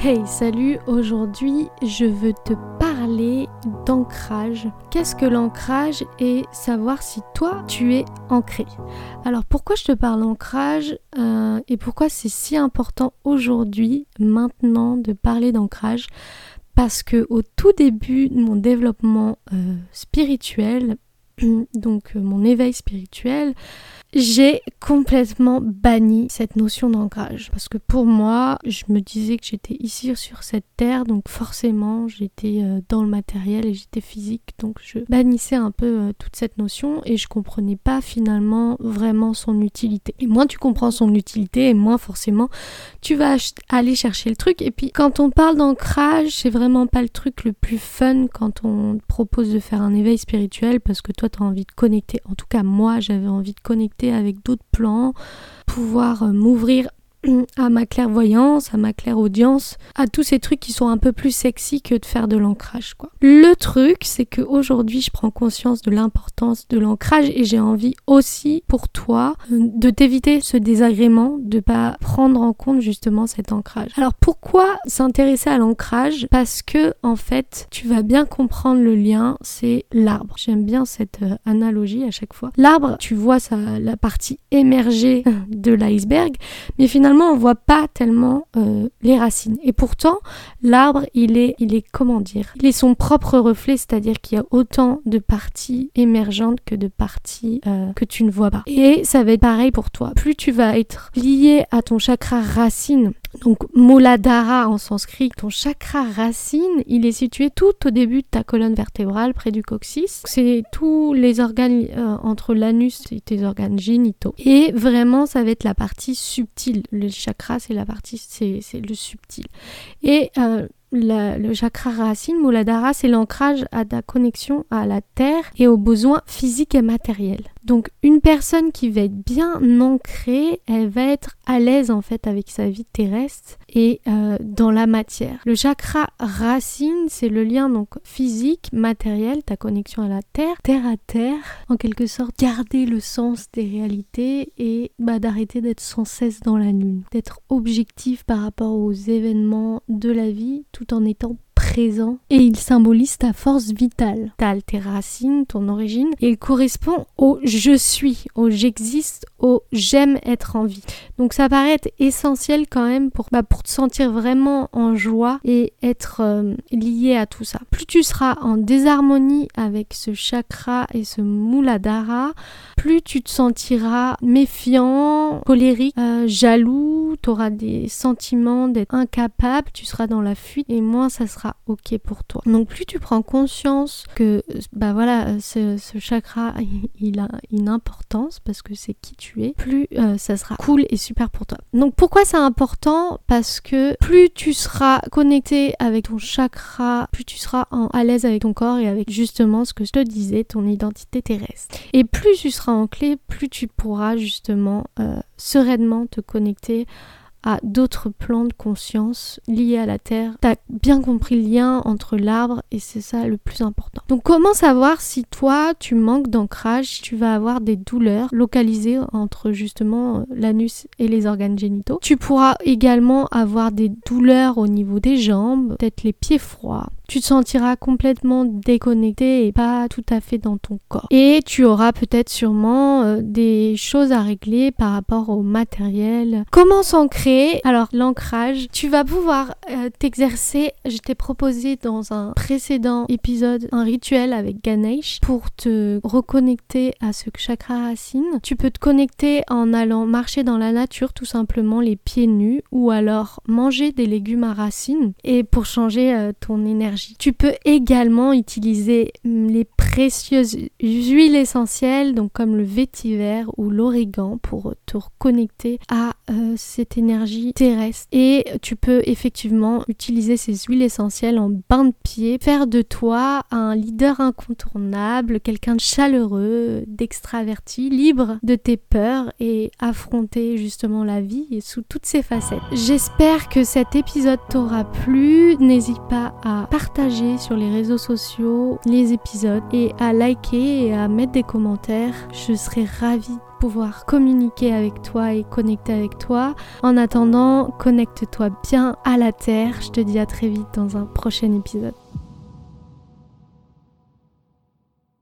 Hey, salut, aujourd'hui je veux te parler d'ancrage. Qu'est-ce que l'ancrage et savoir si toi tu es ancré? Alors pourquoi je te parle d'ancrage euh, et pourquoi c'est si important aujourd'hui, maintenant, de parler d'ancrage? Parce que au tout début de mon développement euh, spirituel, donc euh, mon éveil spirituel, j'ai complètement banni cette notion d'ancrage. Parce que pour moi, je me disais que j'étais ici sur cette terre, donc forcément j'étais euh, dans le matériel et j'étais physique, donc je bannissais un peu euh, toute cette notion et je comprenais pas finalement vraiment son utilité. Et moins tu comprends son utilité, et moins forcément tu vas aller chercher le truc. Et puis quand on parle d'ancrage, c'est vraiment pas le truc le plus fun quand on propose de faire un éveil spirituel parce que toi tu as envie de connecter. En tout cas, moi j'avais envie de connecter avec d'autres plans, pouvoir euh, m'ouvrir à ma clairvoyance, à ma clairaudience, à tous ces trucs qui sont un peu plus sexy que de faire de l'ancrage quoi. Le truc, c'est que aujourd'hui, je prends conscience de l'importance de l'ancrage et j'ai envie aussi pour toi euh, de t'éviter ce désagrément de pas prendre en compte justement cet ancrage. Alors pourquoi s'intéresser à l'ancrage? Parce que en fait, tu vas bien comprendre le lien, c'est l'arbre. J'aime bien cette euh, analogie à chaque fois. L'arbre, tu vois la partie émergée de l'iceberg, mais finalement finalement on voit pas tellement euh, les racines. Et pourtant, l'arbre, il est, il est comment dire Il est son propre reflet, c'est-à-dire qu'il y a autant de parties émergentes que de parties euh, que tu ne vois pas. Et ça va être pareil pour toi. Plus tu vas être lié à ton chakra racine, donc Muladhara en sanskrit, ton chakra racine, il est situé tout au début de ta colonne vertébrale, près du coccyx. C'est tous les organes euh, entre l'anus et tes organes génitaux. Et vraiment, ça va être la partie subtile. Le chakra, c'est la partie, c'est le subtil. Et euh, le chakra racine, Muladhara, c'est l'ancrage à ta connexion à la terre et aux besoins physiques et matériels. Donc une personne qui va être bien ancrée, elle va être à l'aise en fait avec sa vie terrestre et euh, dans la matière. Le chakra racine, c'est le lien donc physique, matériel, ta connexion à la terre, terre à terre, en quelque sorte garder le sens des réalités et bah, d'arrêter d'être sans cesse dans la nulle, d'être objectif par rapport aux événements de la vie tout en étant et il symbolise ta force vitale, ta tes racines, ton origine et il correspond au je suis, au j'existe, au j'aime être en vie. Donc ça paraît être essentiel quand même pour, bah, pour te sentir vraiment en joie et être euh, lié à tout ça. Plus tu seras en désharmonie avec ce chakra et ce muladhara, plus tu te sentiras méfiant, colérique, euh, jaloux, tu auras des sentiments d'être incapable, tu seras dans la fuite et moins ça sera ok pour toi. Donc plus tu prends conscience que bah voilà ce, chakra il a une importance parce que c'est qui tu es, plus euh, ça sera cool et super pour toi. Donc pourquoi c'est important? Parce que plus tu seras connecté avec ton chakra, plus tu seras à l'aise avec ton corps et avec justement ce que je te disais, ton identité terrestre. Et plus tu seras en clé, plus tu pourras justement euh, sereinement te connecter à d'autres plans de conscience liés à la Terre. Tu as bien compris le lien entre l'arbre et c'est ça le plus important. Donc comment savoir si toi tu manques d'ancrage, si tu vas avoir des douleurs localisées entre justement l'anus et les organes génitaux? Tu pourras également avoir des douleurs au niveau des jambes, peut-être les pieds froids, tu te sentiras complètement déconnecté et pas tout à fait dans ton corps. Et tu auras peut-être sûrement euh, des choses à régler par rapport au matériel. Comment s'ancrer Alors l'ancrage, tu vas pouvoir euh, t'exercer. Je t'ai proposé dans un précédent épisode un rituel avec Ganesh pour te reconnecter à ce chakra racine. Tu peux te connecter en allant marcher dans la nature tout simplement les pieds nus ou alors manger des légumes à racines et pour changer euh, ton énergie tu peux également utiliser mm, les précieuses huiles essentielles, donc comme le vétiver ou l'origan, pour te reconnecter à euh, cette énergie terrestre. Et tu peux effectivement utiliser ces huiles essentielles en bain de pied, faire de toi un leader incontournable, quelqu'un de chaleureux, d'extraverti, libre de tes peurs et affronter justement la vie sous toutes ses facettes. J'espère que cet épisode t'aura plu. N'hésite pas à partager partager sur les réseaux sociaux les épisodes et à liker et à mettre des commentaires. Je serai ravie pouvoir communiquer avec toi et connecter avec toi. En attendant, connecte-toi bien à la Terre. Je te dis à très vite dans un prochain épisode.